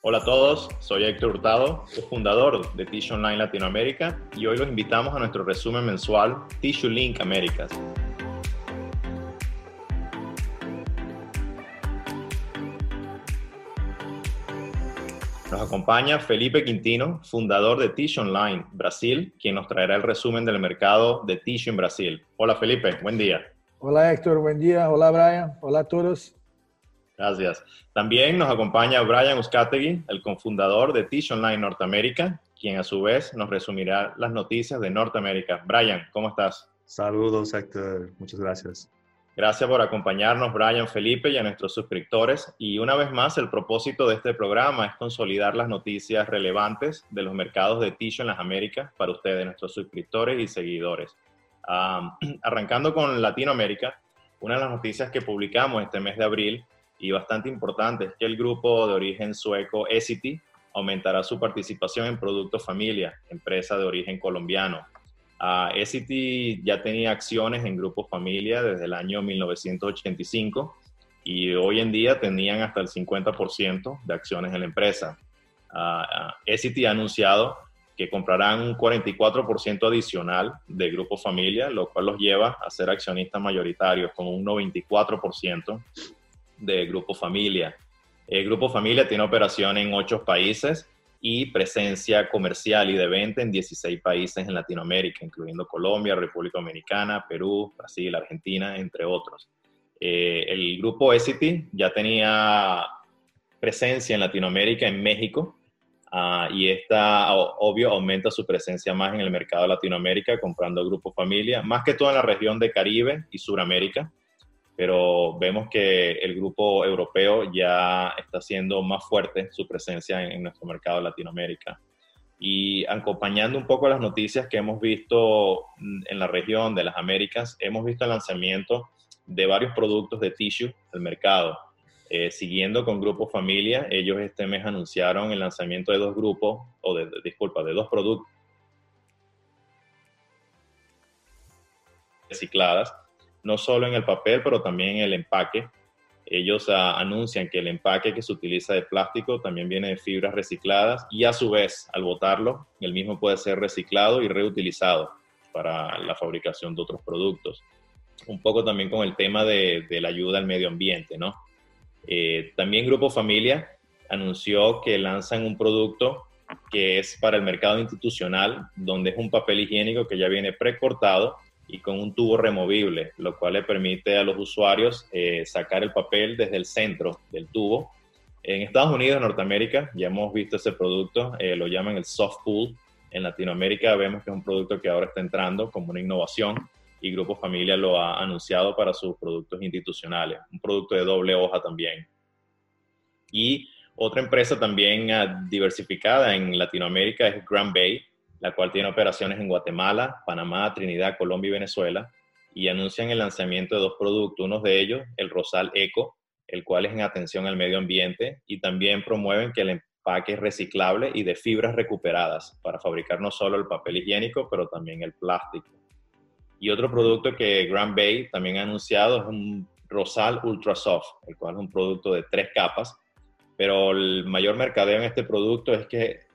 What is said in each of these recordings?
Hola a todos, soy Héctor Hurtado, fundador de Tissue Online Latinoamérica y hoy los invitamos a nuestro resumen mensual Tissue Link Américas. Nos acompaña Felipe Quintino, fundador de Tissue Online Brasil, quien nos traerá el resumen del mercado de tissue en Brasil. Hola Felipe, buen día. Hola Héctor, buen día. Hola Brian, hola a todos. Gracias. También nos acompaña Brian Uzcategui, el cofundador de Tissue Online Norteamérica, quien a su vez nos resumirá las noticias de Norteamérica. Brian, ¿cómo estás? Saludos, Héctor. Muchas gracias. Gracias por acompañarnos, Brian, Felipe, y a nuestros suscriptores. Y una vez más, el propósito de este programa es consolidar las noticias relevantes de los mercados de tissue en las Américas para ustedes, nuestros suscriptores y seguidores. arrancando con Latinoamérica, una de las noticias que publicamos este mes de abril y bastante importante es que el grupo de origen sueco Essity aumentará su participación en Producto Familia, empresa de origen colombiano. Uh, ya tenía acciones en Grupo Familia desde el año 1985 y hoy en día tenían hasta el 50% de acciones en la empresa. Uh, ha anunciado que comprarán un 44% adicional de Grupo Familia, lo cual los lleva a ser accionistas mayoritarios con un 94% de Grupo Familia. El Grupo Familia tiene operación en ocho países y presencia comercial y de venta en 16 países en Latinoamérica, incluyendo Colombia, República Dominicana, Perú, Brasil, Argentina, entre otros. Eh, el grupo Essity ya tenía presencia en Latinoamérica, en México, uh, y esta, obvio, aumenta su presencia más en el mercado de Latinoamérica, comprando Grupo Familia, más que todo en la región de Caribe y Suramérica pero vemos que el grupo europeo ya está haciendo más fuerte su presencia en, nuestro mercado de Latinoamérica. Y acompañando un poco las noticias que hemos visto en la región de las Américas, hemos visto el lanzamiento de varios productos de tissue al mercado. Eh, siguiendo con Grupo Familia, ellos este mes anunciaron el lanzamiento de dos grupos, o de, disculpa, de dos productos recicladas no solo en el papel, pero también en el empaque. Ellos ah, anuncian que el empaque que se utiliza de plástico también viene de fibras recicladas y a su vez, al botarlo, el mismo puede ser reciclado y reutilizado para la fabricación de otros productos. Un poco también con el tema de, la ayuda al medio ambiente, ¿no? Eh, también Grupo Familia anunció que lanzan un producto que es para el mercado institucional, donde es un papel higiénico que ya viene precortado y con un tubo removible, lo cual le permite a los usuarios eh, sacar el papel desde el centro del tubo. En Estados Unidos, Norteamérica, ya hemos visto ese producto, eh, lo llaman el soft pool. En Latinoamérica vemos que es un producto que ahora está entrando como una innovación y Grupo Familia lo ha anunciado para sus productos institucionales, un producto de doble hoja también. Y otra empresa también ah, diversificada en Latinoamérica es Grand Bay, la cual tiene operaciones en Guatemala, Panamá, Trinidad, Colombia y Venezuela, y anuncian el lanzamiento de dos productos, uno de ellos, el Rosal Eco, el cual es en atención al medio ambiente, y también promueven que el empaque es reciclable y de fibras recuperadas para fabricar no solo el papel higiénico, pero también el plástico. Y otro producto que Grand Bay también ha anunciado es un Rosal Ultra Soft, el cual es un producto de tres capas, pero el mayor mercadeo en este producto es que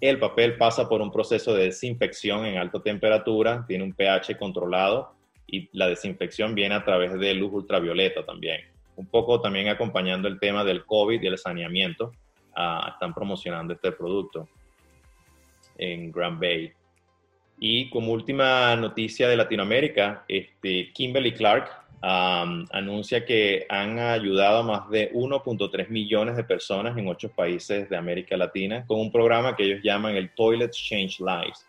el papel pasa por un proceso de desinfección en alta temperatura, tiene un pH controlado y la desinfección viene a través de luz ultravioleta también. Un poco también acompañando el tema del COVID y el saneamiento, ah, están promocionando este producto en Grand Bay. Y como última noticia de Latinoamérica, este, Kimberly Clark anuncia que han ayudado a más de 1.3 millones de personas en ocho países de América Latina con un programa que ellos llaman el Toilets Change Lives.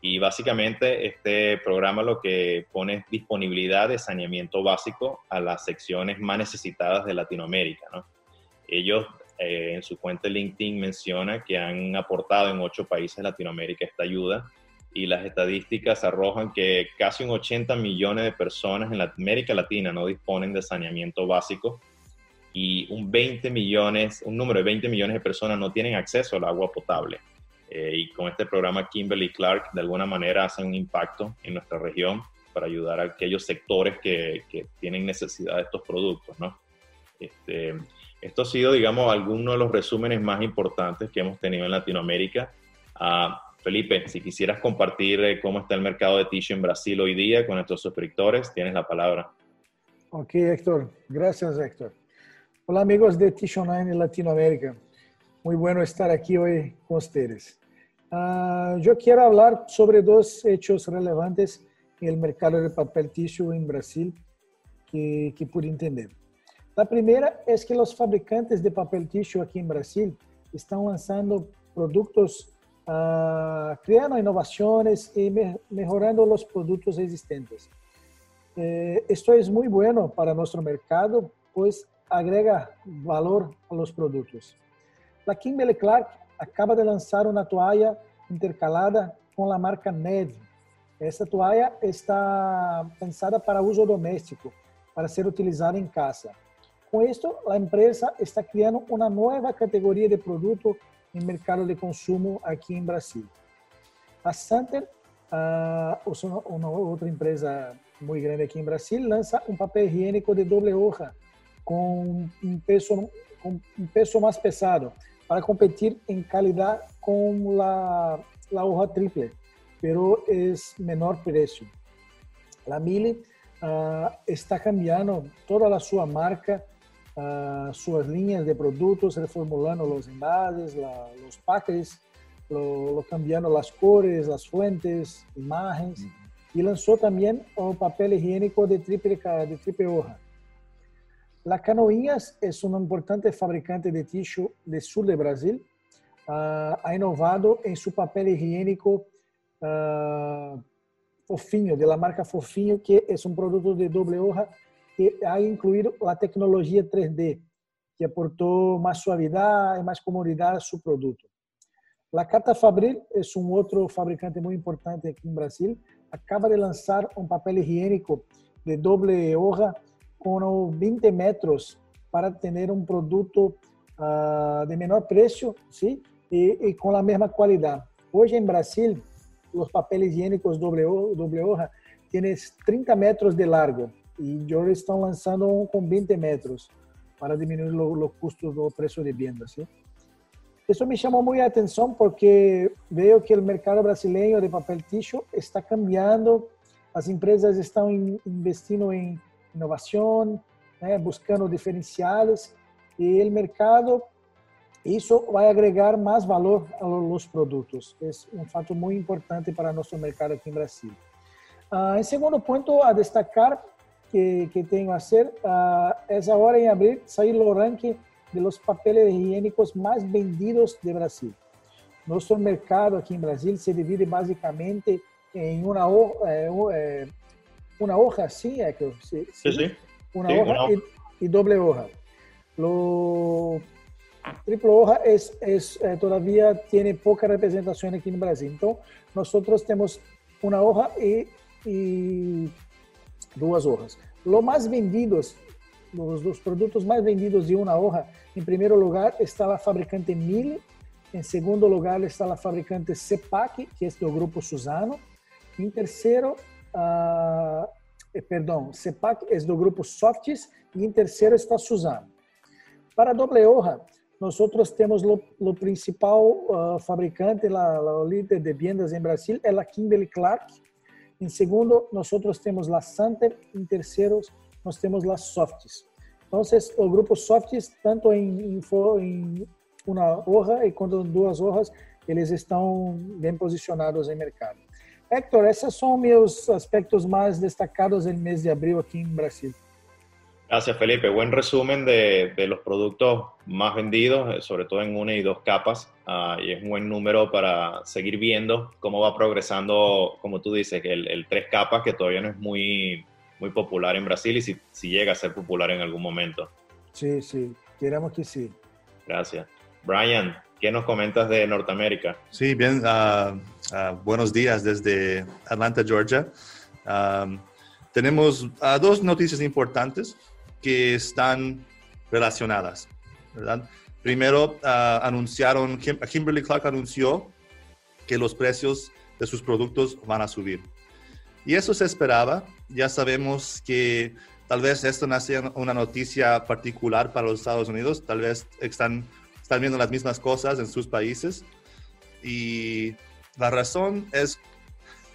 Y básicamente este programa lo que pone es disponibilidad de saneamiento básico a las secciones más necesitadas de Latinoamérica. Ellos eh, en su cuenta LinkedIn mencionan que han aportado en ocho países de Latinoamérica esta ayuda y las estadísticas arrojan que casi un 80 millones de personas en América Latina no disponen de saneamiento básico y un 20 millones, un número de 20 millones de personas no tienen acceso al agua potable. Eh, y con este programa Kimberly Clark de alguna manera hacen un impacto en nuestra región para ayudar a aquellos sectores que, que tienen necesidad de estos productos, ¿no? Este, Esto ha sido, digamos, alguno de los resúmenes más importantes que hemos tenido en Latinoamérica. Uh, Felipe, si quisieras compartir eh, cómo está el mercado de tissue en Brasil hoy día con nuestros suscriptores, tienes la palabra. Ok, Héctor. Gracias, Héctor. Hola, amigos de Tissue Online Latinoamérica. Muy bueno estar aquí hoy con ustedes. Uh, yo quiero hablar sobre dos hechos relevantes en el mercado de papel tissue en Brasil que, que pude entender. La primera es que los fabricantes de papel tissue aquí en Brasil están lanzando productos uh, criando inovaciones y me mejorando los productos existentes. Eh, esto es muy bueno para nuestro mercado, pues agrega valor a los productos. La Kimberly Clark acaba de lançar uma toalha intercalada com a marca Neve. Essa toalha está pensada para uso doméstico, para ser utilizada em casa. Com isto, a empresa está criando uma nova categoria de produto em mercado de consumo aqui em Brasil. A Santer, uh, uma outra empresa muito grande aqui em Brasil, lança um papel higiênico de doble hoja com um peso com um peso mais pesado para competir em qualidade com a, a hoja triple, pero es menor preço. A Mille uh, está cambiando toda a sua marca uh, suas linhas de produtos, reformulando os envases, la, os paquetes, lo, lo, cambiando as cores, as fuentes, imagens, uhum. e lançou também o papel higiênico de triple, de triple hoja. La Canoinhas é um importante fabricante de tissue do sul de Brasil. Uh, ha inovado em seu papel higiênico uh, Fofinho, de la marca Fofinho, que é um produto de doble hoja ha incluído a tecnologia 3D, que aportou mais suavidade e mais comodidade ao seu produto. La Cata Fabril é um outro fabricante muito importante aqui em Brasil. Acaba de lançar um papel higiênico de doble hoja com 20 metros para ter um produto uh, de menor preço sim? E, e, com a mesma qualidade. Hoje em Brasil, os papéis higiênicos doble, doble hoja têm 30 metros de largo e já estão lançando um com 20 metros para diminuir o custo do preço de venda. ¿sí? Isso me chamou muito a atenção porque vejo que o mercado brasileiro de papel tissue está cambiando, as empresas estão investindo em inovação, né, buscando diferenciais e o mercado isso vai agregar mais valor aos produtos. É um fato muito importante para nosso mercado aqui em Brasil. Em segundo ponto a destacar que, que tenho a ser, uh, é agora em abril sair o ranking de los papéis higiênicos mais vendidos de Brasil. Nosso mercado aqui em Brasil se divide basicamente em uma eh, eh, uma hoja, sim, é que sim, sim, sim. uma sí, hoja una... e, e doble hoja. Lo triple hoja é, é, é, todavía tiene pouca representação aqui no Brasil. Então, nós temos uma hoja e, e duas hojas. Lo mais vendidos, los, los produtos mais vendidos de uma hoja, em primeiro lugar está a fabricante Mille, em segundo lugar está a fabricante Cepac, que é do grupo Suzano, em terceiro, uh, perdão, Cepac é do grupo Softs, e em terceiro está Suzano. Para doble hoja, nós temos o principal uh, fabricante, o líder de vendas em Brasil, é a Kimberly Clark, em segundo, nós temos a Santer. Em terceiro, nós temos a Softs. Então, o grupo Softs, tanto em, em, uma hoja e quanto duas hojas, eles estão bem posicionados em mercado. Héctor, esses são meus aspectos mais destacados no mês de abril aqui em Brasil. Gracias, Felipe. Buen resumen de, de, los productos más vendidos, eh, sobre todo en una y dos capas, uh, y es un buen número para seguir viendo cómo va progresando, como tú dices, el, el tres capas, que todavía no es muy, muy popular en Brasil y si, si llega a ser popular en algún momento. Sí, sí, queremos que sí. Gracias. Brian, ¿qué nos comentas de Norteamérica? Sí, bien, uh, uh, buenos días desde Atlanta, Georgia. Um, tenemos dos noticias importantes que están relacionadas, ¿verdad? Primero, uh, anunciaron, Kimberly Clark anunció que los precios de sus productos van a subir. Y eso se esperaba. Ya sabemos que tal vez esto no sea una noticia particular para los Estados Unidos, tal vez están, están viendo las mismas cosas en sus países. Y la razón es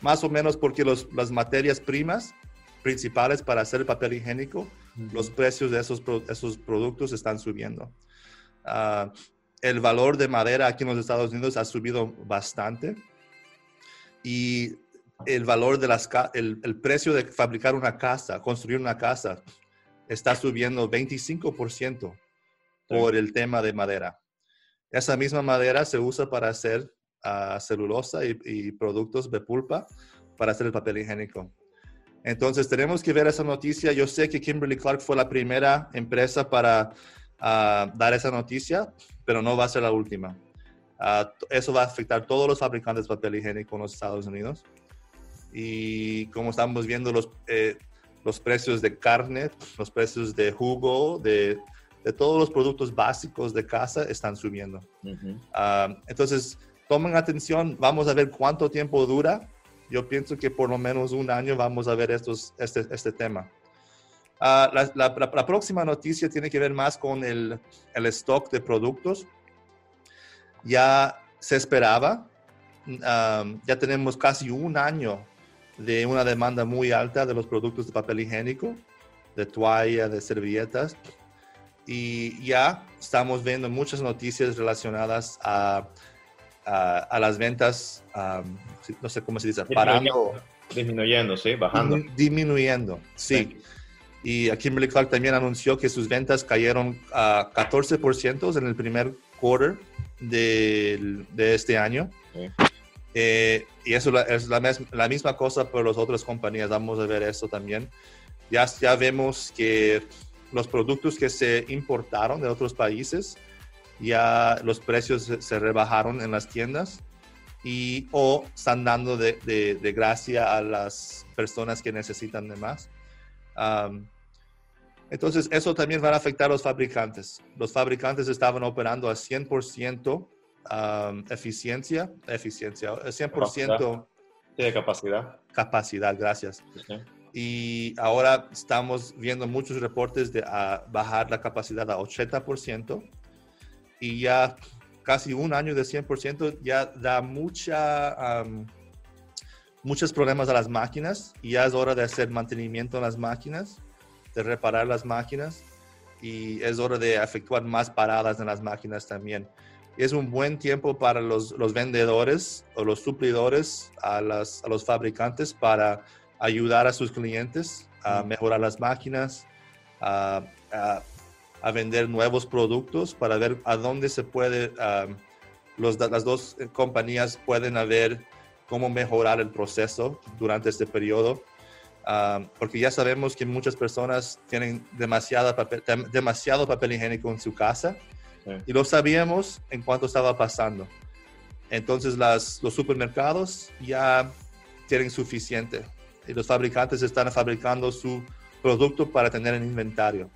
más o menos porque los, las materias primas principales para hacer el papel higiénico, los precios de esos, esos productos están subiendo. Ah, el valor de madera aquí en los Estados Unidos ha subido bastante y el valor de las el, el precio de fabricar una casa, construir una casa, está subiendo 25% por el tema de madera. Esa misma madera se usa para hacer uh, celulosa y, y, productos de pulpa para hacer el papel higiénico. Entonces tenemos que ver esa noticia. Yo sé que Kimberly Clark fue la primera empresa para uh, dar esa noticia, pero no va a ser la última. Uh, eso va a afectar a todos los fabricantes de papel higiénico en los Estados Unidos. Y como estamos viendo, los, eh, los precios de carne, los precios de jugo, de, de, todos los productos básicos de casa están subiendo. Uh -huh. uh, entonces, tomen atención, vamos a ver cuánto tiempo dura. Yo pienso que por lo menos un año vamos a ver estos, este, este tema. Uh, la, la, la, próxima noticia tiene que ver más con el, el, stock de productos. Ya se esperaba, um, ya tenemos casi un año de una demanda muy alta de los productos de papel higiénico, de toalla, de servilletas. Y ya estamos viendo muchas noticias relacionadas a, a, a las ventas, um, no sé cómo se dice, parando. Disminuyendo, sí, bajando. Disminuyendo, sí. Y Kimberly Clark también anunció que sus ventas cayeron a 14% en el primer quarter de, de este año. Sí. Eh, y eso es la, la, misma cosa por las otras compañías. Vamos a ver eso también. Ya, ya vemos que los productos que se importaron de otros países, ya los precios se, rebajaron en las tiendas y o están dando de, de, de, gracia a las personas que necesitan de más. Um, entonces, eso también va a afectar a los fabricantes. Los fabricantes estaban operando a 100% um, eficiencia, eficiencia, 100% sí, de capacidad. Capacidad, gracias. Sí. Y ahora estamos viendo muchos reportes de bajar la capacidad a 80% y ya casi un año de 100% ya da mucha, um, muchos problemas a las máquinas y ya es hora de hacer mantenimiento en las máquinas de reparar las máquinas y es hora de efectuar más paradas en las máquinas también. Es un buen tiempo para los, los vendedores o los suplidores a, las, a, los fabricantes para ayudar a sus clientes a mejorar las máquinas, a, a, a vender nuevos productos para ver a dónde se puede, um, los, las dos compañías pueden ver cómo mejorar el proceso durante este periodo Um, porque ya sabemos que muchas personas tienen demasiado papel, demasiado papel higiénico en su casa sí. y lo sabíamos en cuanto estaba pasando. Entonces las, los supermercados ya tienen suficiente y los fabricantes están fabricando su producto para tener en inventario.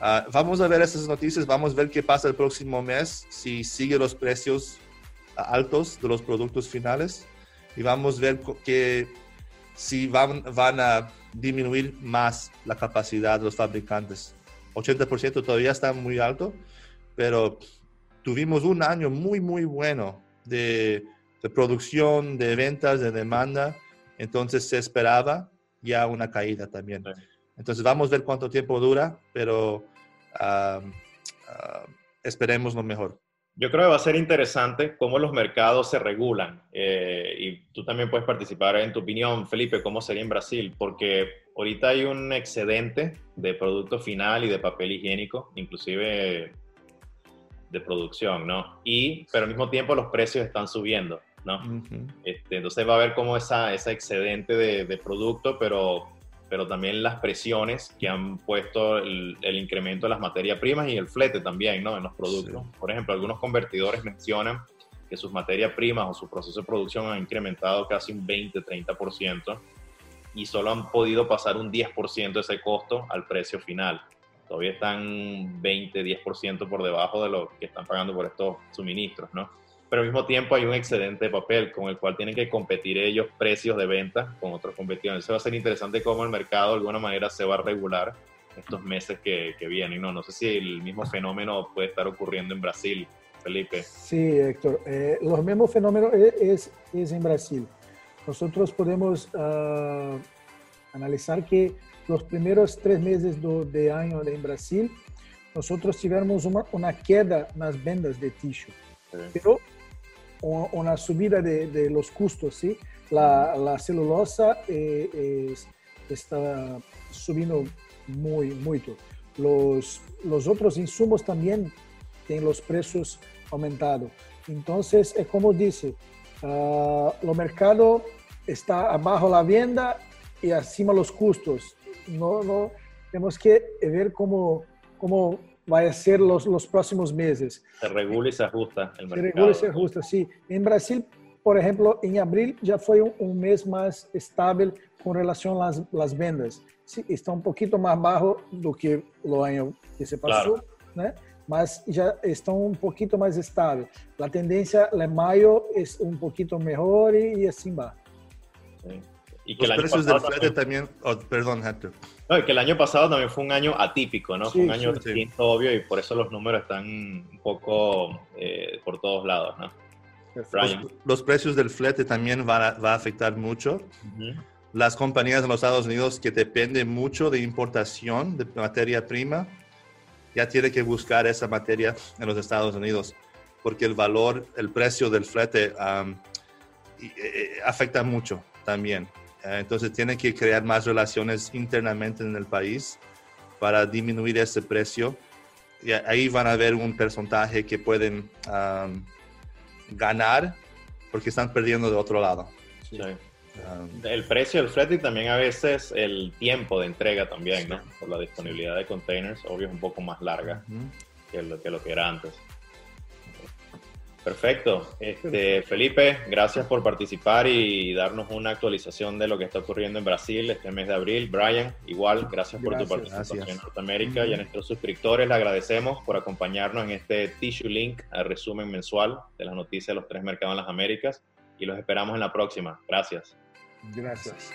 Uh, vamos a ver esas noticias, vamos a ver qué pasa el próximo mes, si sigue los precios altos de los productos finales y vamos a ver qué si van, van a disminuir más la capacidad de los fabricantes. 80% todavía está muy alto, pero tuvimos un año muy, muy bueno de, de, producción, de ventas, de demanda, entonces se esperaba ya una caída también. Entonces vamos a ver cuánto tiempo dura, pero uh, uh, esperemos lo mejor. Yo creo que va a ser interesante cómo los mercados se regulan. Eh, y tú también puedes participar en tu opinión, Felipe, cómo sería en Brasil, porque ahorita hay un excedente de producto final y de papel higiénico, inclusive de producción, ¿no? Y, pero al mismo tiempo los precios están subiendo, ¿no? Uh -huh. este, entonces va a haber como esa, esa excedente de, de producto, pero pero también las presiones que han puesto el, el, incremento de las materias primas y el flete también, ¿no? En los productos. Sí. Por ejemplo, algunos convertidores mencionan que sus materias primas o su proceso de producción han incrementado casi un 20-30% y solo han podido pasar un 10% de ese costo al precio final. Todavía están 20-10% por debajo de lo que están pagando por estos suministros, ¿no? Pero al mismo tiempo hay un excedente de papel con el cual tienen que competir ellos precios de venta con otros competidores. Eso va a ser interesante cómo el mercado de alguna manera se va a regular estos meses que, que vienen. No, no sé si el mismo fenómeno puede estar ocurriendo en Brasil, Felipe. Sí, Héctor. Eh, los mismos fenómenos es, es, en Brasil. Nosotros podemos uh, analizar que los primeros tres meses do, de año en Brasil, nosotros tivemos uma, uma queda nas vendas de tissue, sí. pero una subida de, de, los custos, ¿sí? La, la celulosa eh, eh, está subiendo muy, mucho. Los, los otros insumos también tienen los precios aumentados. Entonces, es como dice, uh, lo mercado está abajo la venta y acima los costos. No, no, tenemos que ver cómo, cómo va a ser los, los próximos meses. Se regula y se ajusta el mercado. Se regula y se ajusta, sí. En Brasil, por ejemplo, en abril ya fue un, un mes más estable con relación a las, las vendas. Sí, está un poquito más bajo do que el año que se pasó, claro. ¿no? mas ya está un poquito más estable. La tendencia de mayo es un poquito mejor y, y así va. Y que Los el precios del flete también, oh, perdón, Hector. No, y que el año pasado también fue un año atípico, ¿no? Sí, fue un año sí, distinto, sí. obvio, y por eso los números están un poco eh, por todos lados, ¿no? Los, los, precios del flete también van a, va a afectar mucho. Uh -huh. Las compañías en los Estados Unidos que dependen mucho de importación de materia prima, ya tienen que buscar esa materia en los Estados Unidos, porque el valor, el precio del flete um, afecta mucho también. Entonces tienen que crear más relaciones internamente en el país para disminuir ese precio. Y ahí van a ver un porcentaje que pueden um, ganar porque están perdiendo de otro lado. Sí. Um, el precio del flete y también a veces el tiempo de entrega también, ¿no? Por la disponibilidad de containers, obvio es un poco más larga uh -huh. que, lo, que lo que era antes. Perfecto. Este, Felipe, gracias por participar y darnos una actualización de lo que está ocurriendo en Brasil este mes de abril. Brian, igual, gracias por gracias, tu participación gracias. en Norteamérica y a nuestros suscriptores le agradecemos por acompañarnos en este Tissue Link, al resumen mensual de las noticias de los tres mercados en las Américas y los esperamos en la próxima. Gracias. Gracias.